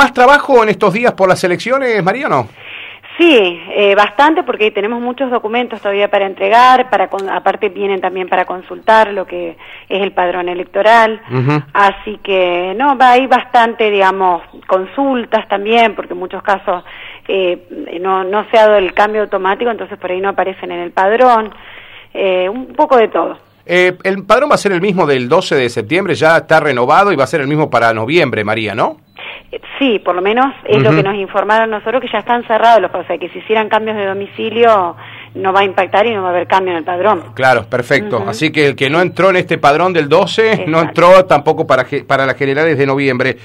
¿Más trabajo en estos días por las elecciones, María, o no? Sí, eh, bastante porque tenemos muchos documentos todavía para entregar, para aparte vienen también para consultar lo que es el padrón electoral, así que no, va hay bastante, digamos, consultas también, porque en muchos casos eh, no, no se ha dado el cambio automático, entonces por ahí no aparecen en el padrón, eh, un poco de todo. el padrón va a ser el mismo del 12 de septiembre, ya está renovado y va a ser el mismo para noviembre, María, ¿no? Sí, por lo menos es lo que nos informaron nosotros, que ya están cerrados los o sea, que si hicieran cambios de domicilio no va a impactar y no va a haber cambio en el padrón. Claro, perfecto. Así que el que no entró en este padrón del 12, no entró tampoco para, para las generales de noviembre.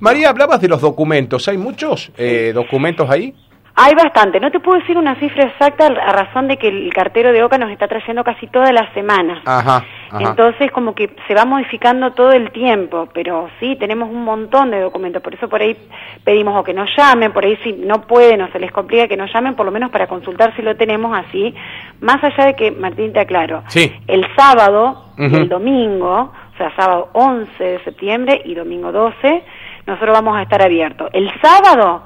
María, hablabas de los documentos. ¿Hay muchos eh, documentos ahí? Hay bastante, no te puedo decir una cifra exacta a razón de que el cartero de OCA nos está trayendo casi todas las semanas. Ajá, Entonces como que se va modificando todo el tiempo, pero sí, tenemos un montón de documentos, por eso por ahí pedimos o que nos llamen, por ahí si no pueden o se les complica que nos llamen, por lo menos para consultar si lo tenemos así, más allá de que, Martín, te aclaro, sí. el sábado y el domingo, o sea, sábado 11 de septiembre y domingo 12, nosotros vamos a estar abiertos. El sábado,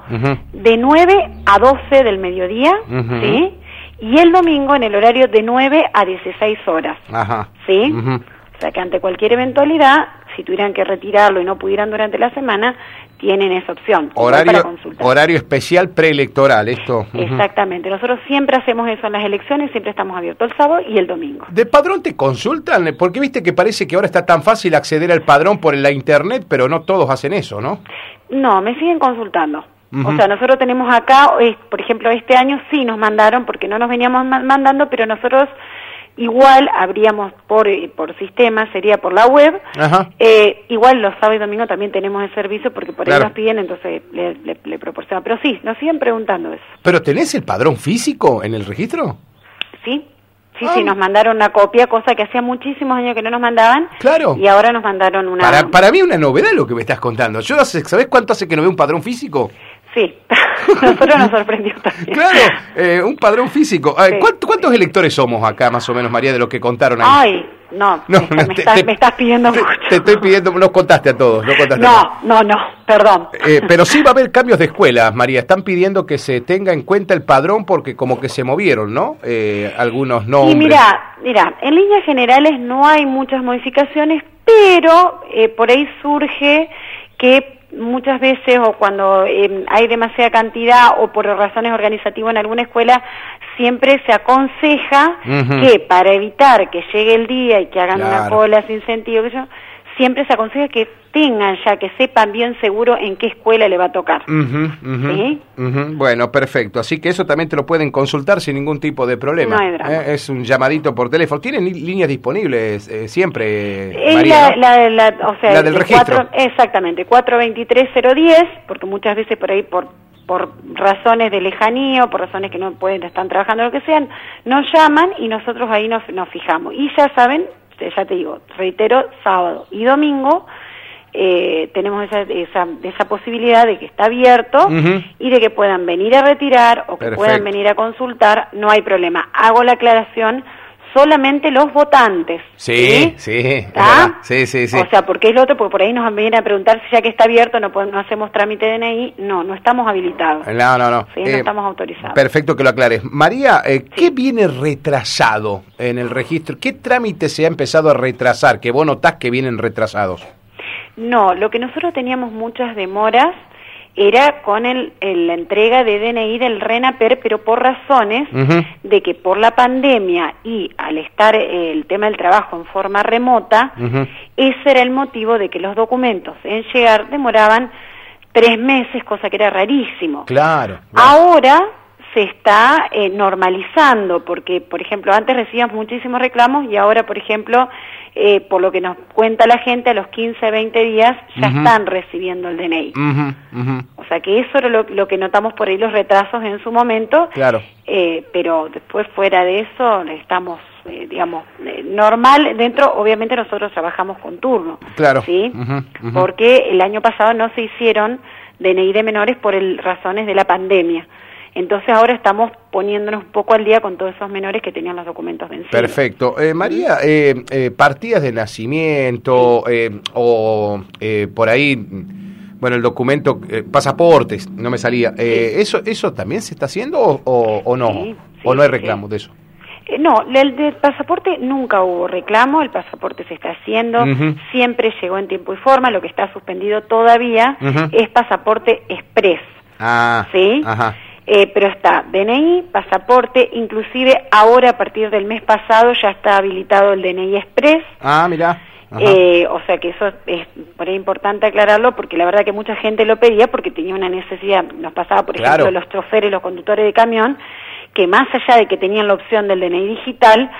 de 9 a 12 del mediodía, ¿sí? Y el domingo en el horario de 9 a 16 horas, Ajá. ¿sí? O sea que ante cualquier eventualidad, si tuvieran que retirarlo y no pudieran durante la semana, tienen esa opción. Horario, horario especial preelectoral, esto. Exactamente. Nosotros siempre hacemos eso en las elecciones, siempre estamos abiertos el sábado y el domingo. ¿De padrón te consultan? Porque viste que parece que ahora está tan fácil acceder al padrón por la internet, pero no todos hacen eso, ¿no? No, me siguen consultando. O sea, nosotros tenemos acá, por ejemplo, este año sí nos mandaron, porque no nos veníamos mandando, pero nosotros igual habríamos por, eh, por sistema, sería por la web. Eh, igual los sábados y domingos también tenemos el servicio porque por ahí nos piden, entonces le, le, le proporcionan. Pero sí, nos siguen preguntando eso. ¿Pero tenés el padrón físico en el registro? Sí. Sí, sí, ah. nos mandaron una copia, cosa que hacía muchísimos años que no nos mandaban. Claro. Y ahora nos mandaron una. Para, para mí una novedad lo que me estás contando. Yo, ¿sabés cuánto hace que no veo un padrón físico? Sí, nosotros nos sorprendió también. Claro, eh, un padrón físico. ¿Cuántos electores somos acá, más o menos, María, de lo que contaron ahí? Ay, no, me, estás, pidiendo mucho. Te estoy pidiendo, nos contaste a todos. No, no, no, perdón. Eh, pero sí va a haber cambios de escuelas, María. Están pidiendo que se tenga en cuenta el padrón porque como que se movieron, ¿no? Eh, algunos no. Y mira, mira, en líneas generales no hay muchas modificaciones, pero por ahí surge que muchas veces o cuando em, hay demasiada cantidad o por razones organizativas en alguna escuela, siempre se aconseja que para evitar que llegue el día y que hagan una cola sin sentido, que siempre se aconseja que tengan ya, que sepan bien seguro en qué escuela le va a tocar. Bueno, perfecto. Así que eso también te lo pueden consultar sin ningún tipo de problema. ¿Eh? Es un llamadito por teléfono. ¿Tienen líneas disponibles eh, siempre? Es la, la, o sea, del registro. exactamente, 423-010, porque muchas veces por ahí, por por razones de lejanía o por razones que no pueden, están trabajando, lo que sean, nos llaman y nosotros ahí nos, nos fijamos. Y ya saben, ya te digo, reitero, sábado y domingo, eh, tenemos esa, esa, esa, posibilidad de que está abierto y de que puedan venir a retirar o que puedan venir a consultar, no hay problema. Hago la aclaración solamente los votantes. Sí, sí, sí, sí, sí, O sea, porque es lo otro, porque por ahí nos vienen a preguntar si ya que está abierto no, no hacemos trámite de DNI. No, no estamos habilitados. No, no, no. Sí, no eh, estamos autorizados. Perfecto que lo aclares. María, eh, ¿qué viene retrasado en el registro? ¿Qué trámite se ha empezado a retrasar que vos notás que vienen retrasados? No, lo que nosotros teníamos muchas demoras era con el, la entrega de DNI del RENAPER, pero por razones de que por la pandemia y al estar el tema del trabajo en forma remota, ese era el motivo de que los documentos en llegar demoraban tres meses, cosa que era rarísimo. Claro. Ahora se está eh, normalizando, porque, por ejemplo, antes recibíamos muchísimos reclamos y ahora, por ejemplo, eh, por lo que nos cuenta la gente, a los 15, 20 días ya están recibiendo el DNI. O sea que eso era lo, que notamos por ahí los retrasos en su momento. Claro. Eh, pero después, fuera de eso, estamos digamos, normal, dentro, obviamente nosotros trabajamos con turno. Claro. ¿Sí? Porque el año pasado no se hicieron DNI de menores por el, razones de la pandemia. Entonces ahora estamos poniéndonos un poco al día con todos esos menores que tenían los documentos vencidos. Perfecto. Eh, María, eh, eh, partidas de nacimiento o por ahí bueno, el documento, eh, pasaportes, no me salía. Eh, ¿eso, ¿Eso también se está haciendo o, no? ¿O no hay reclamo de eso? Eh, no, el del pasaporte nunca hubo reclamo, el pasaporte se está haciendo, siempre llegó en tiempo y forma, lo que está suspendido todavía es pasaporte express. Ah, ¿sí? Ajá. Pero está DNI, pasaporte, inclusive ahora a partir del mes pasado ya está habilitado el DNI Express. Ah, mira. Eh, o sea que eso es por ahí importante aclararlo porque la verdad que mucha gente lo pedía porque tenía una necesidad, nos pasaba por ejemplo los choferes, los conductores de camión, que más allá de que tenían la opción del DNI digital,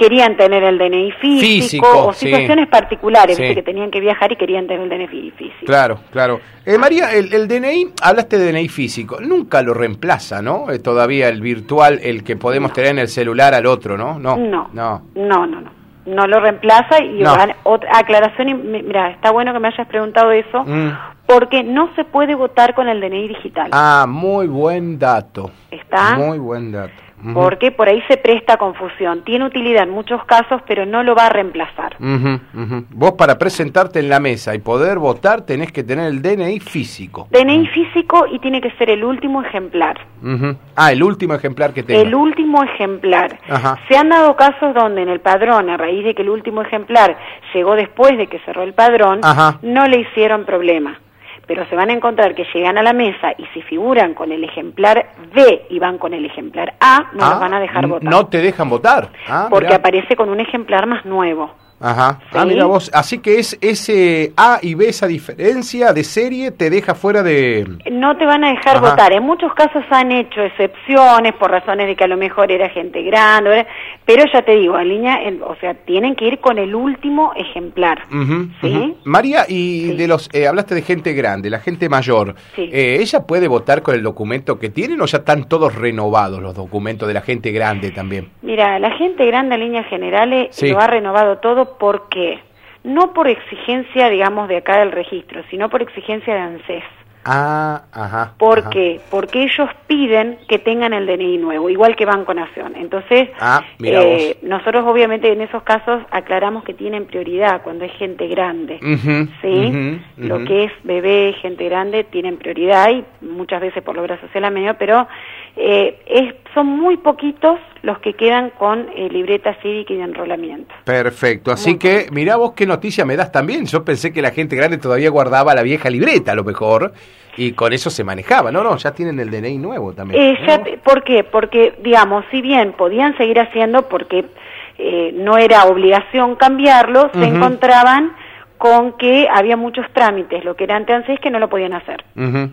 querían tener el DNI físico, o situaciones particulares, que tenían que viajar y querían tener el DNI físico. Claro, claro. Eh, María, el, el, DNI, hablaste de DNI físico, nunca lo reemplaza, ¿no? Eh, todavía el virtual, el que podemos tener en el celular al otro, ¿no? No, no, no, no. no no lo reemplaza y otra aclaración y mira está bueno que me hayas preguntado eso mm. porque no se puede votar con el DNI digital ah muy buen dato está muy buen dato porque por ahí se presta confusión. Tiene utilidad en muchos casos, pero no lo va a reemplazar. Vos para presentarte en la mesa y poder votar tenés que tener el DNI físico. DNI físico y tiene que ser el último ejemplar. Ah, el último ejemplar que tenga. El último ejemplar. Se han dado casos donde en el padrón, a raíz de que el último ejemplar llegó después de que cerró el padrón, no le hicieron problema pero se van a encontrar que llegan a la mesa y si figuran con el ejemplar B y van con el ejemplar A, no los ah, van a dejar votar. No te dejan votar. Ah, porque aparece con un ejemplar más nuevo. Ajá. Ah, mira vos. Así que es ese A y B, esa diferencia de serie, te deja fuera de. No te van a dejar votar. En muchos casos han hecho excepciones por razones de que a lo mejor era gente grande, pero ya te digo, en línea, o sea, tienen que ir con el último ejemplar. ¿sí? María, y de los. Eh, hablaste de gente grande, la gente mayor. Eh, ¿Ella puede votar con el documento que tienen o ya están todos renovados los documentos de la gente grande también? Mira, la gente grande en líneas generales lo ha renovado todo ¿Por qué? No por exigencia, digamos, de acá del registro, sino por exigencia de ANSES. Ah, ajá. ¿Por qué? Porque ellos piden que tengan el DNI nuevo, igual que Banco Nación. Entonces, ah, eh, nosotros obviamente en esos casos aclaramos que tienen prioridad cuando es gente grande. ¿Sí? Lo que es bebé, gente grande, tienen prioridad y muchas veces por obra social a medio, pero eh, es, son muy poquitos los que quedan con eh, libreta cívica y de enrolamiento. Perfecto, así que mira vos qué noticia me das también. Yo pensé que la gente grande todavía guardaba la vieja libreta a lo mejor y con eso se manejaba. No, no, ya tienen el DNI nuevo también. Eh, ¿Por qué? Porque, digamos, si bien podían seguir haciendo porque eh, no era obligación cambiarlo, se encontraban con que había muchos trámites, lo que era antes que no lo podían hacer.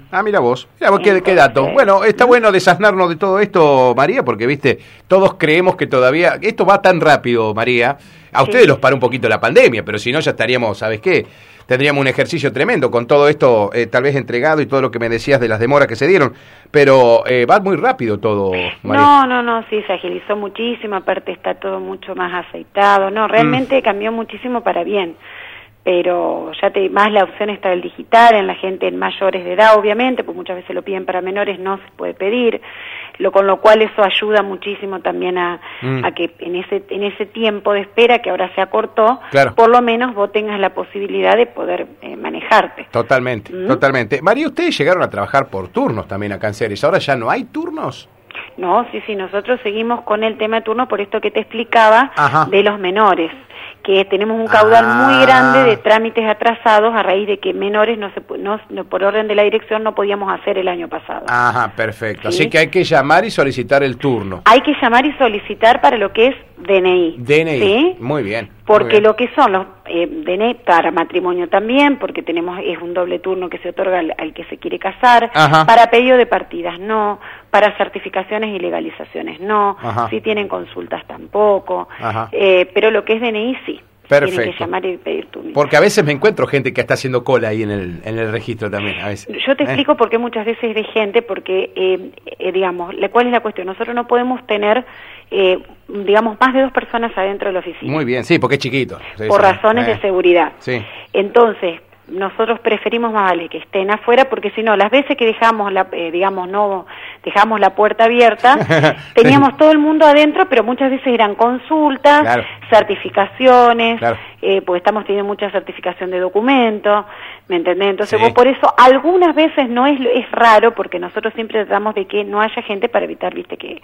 Ah, mira vos, mira vos qué, dato. Bueno, está bueno desasnarnos de todo esto, María, porque, viste, todos creemos que todavía, esto va tan rápido, María, a ustedes los para un poquito la pandemia, pero si no ya estaríamos, ¿sabes qué? Tendríamos un ejercicio tremendo con todo esto eh, tal vez entregado y todo lo que me decías de las demoras que se dieron, pero eh, va muy rápido todo, María. No, no, no, sí, se agilizó muchísimo, aparte está todo mucho más aceitado, no, realmente mm. cambió muchísimo para bien pero ya te más la opción está del digital en la gente en mayores de edad obviamente pues muchas veces lo piden para menores no se puede pedir lo con lo cual eso ayuda muchísimo también a, mm. que en ese en ese tiempo de espera que ahora se acortó por lo menos vos tengas la posibilidad de poder eh, manejarte. Totalmente ¿Mm? totalmente. María ustedes llegaron a trabajar por turnos también acá en Ceres ahora ya no hay turnos no, sí, sí, nosotros seguimos con el tema de turnos por esto que te explicaba de los menores que tenemos un caudal muy ah. grande de trámites atrasados a raíz de que menores no se no, por orden de la dirección no podíamos hacer el año pasado. Ajá, perfecto. Así que hay que llamar y solicitar el turno. Hay que llamar y solicitar para lo que es DNI. DNI. ¿sí? Muy bien. Porque lo que son los eh, DNI para matrimonio también, porque tenemos es un doble turno que se otorga al, que se quiere casar, para pedido de partidas no, para certificaciones y legalizaciones no, si tienen consultas tampoco, eh, pero lo que es DNI sí. Perfecto. Tienen que llamar y pedir turno. Porque a veces me encuentro gente que está haciendo cola ahí en el, en el registro también. A veces. Yo te ¿Eh? explico por qué muchas veces de gente, porque, eh, digamos, ¿cuál es la cuestión? Nosotros no podemos tener, digamos, más de dos personas adentro de la oficina. Muy bien, sí, porque es chiquito. por razones de seguridad. Sí. Entonces, nosotros preferimos más vale que estén afuera porque si no, las veces que dejamos, la, digamos, no dejamos la puerta abierta, teníamos todo el mundo adentro, pero muchas veces eran consultas, certificaciones, eh, pues estamos teniendo mucha certificación de documentos, ¿me entendés? Entonces vos por eso algunas veces no es, es raro, porque nosotros siempre tratamos de que no haya gente para evitar, viste, que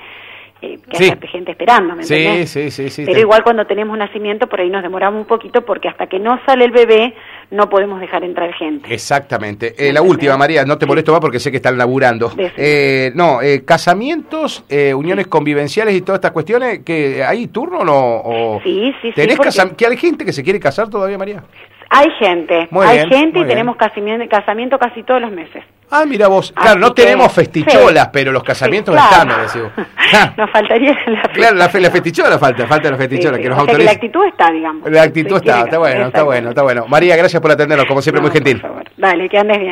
que haya gente esperando, ¿me sí, sí, sí, sí, Pero igual cuando tenemos nacimiento por ahí nos demoramos un poquito porque hasta que no sale el bebé no podemos dejar entrar gente. Exactamente. Eh, la última, María, no te molesto más porque sé que están laburando. Eh, no, eh, casamientos, eh, uniones convivenciales y todas estas cuestiones, que ¿hay turno no? o Sí, sí, ¿tenés sí. ¿Que hay gente que se quiere casar todavía, María? Hay gente, hay gente y tenemos casamiento, casamiento casi todos los meses. Ah, mira vos. Claro, no tenemos festicholas, pero los casamientos están, me decís. Nos faltaría la Claro, la, la festichola falta, falta la festichola, que nos o que la actitud está, digamos. La actitud está, está bueno, está bueno, está bueno. María, gracias por atendernos, como siempre, muy gentil. Dale, que andes bien.